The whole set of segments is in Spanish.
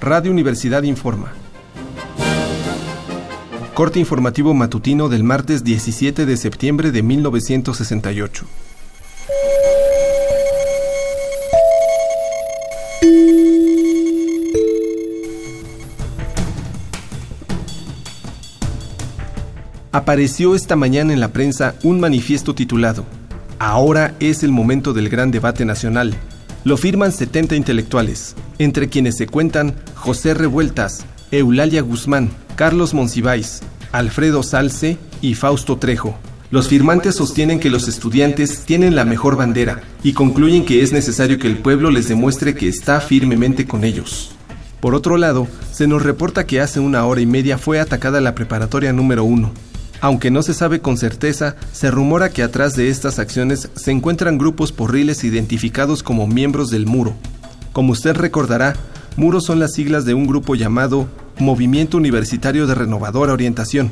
Radio Universidad Informa. Corte informativo matutino del martes 17 de septiembre de 1968. Apareció esta mañana en la prensa un manifiesto titulado Ahora es el momento del gran debate nacional. Lo firman 70 intelectuales, entre quienes se cuentan José Revueltas, Eulalia Guzmán, Carlos Monsiváis, Alfredo Salce y Fausto Trejo. Los firmantes sostienen que los estudiantes tienen la mejor bandera y concluyen que es necesario que el pueblo les demuestre que está firmemente con ellos. Por otro lado, se nos reporta que hace una hora y media fue atacada la preparatoria número 1, aunque no se sabe con certeza, se rumora que atrás de estas acciones se encuentran grupos porriles identificados como miembros del Muro. Como usted recordará, Muro son las siglas de un grupo llamado Movimiento Universitario de Renovadora Orientación,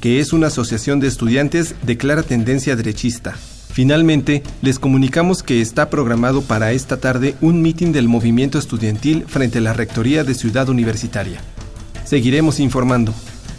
que es una asociación de estudiantes de clara tendencia derechista. Finalmente, les comunicamos que está programado para esta tarde un mitin del movimiento estudiantil frente a la Rectoría de Ciudad Universitaria. Seguiremos informando.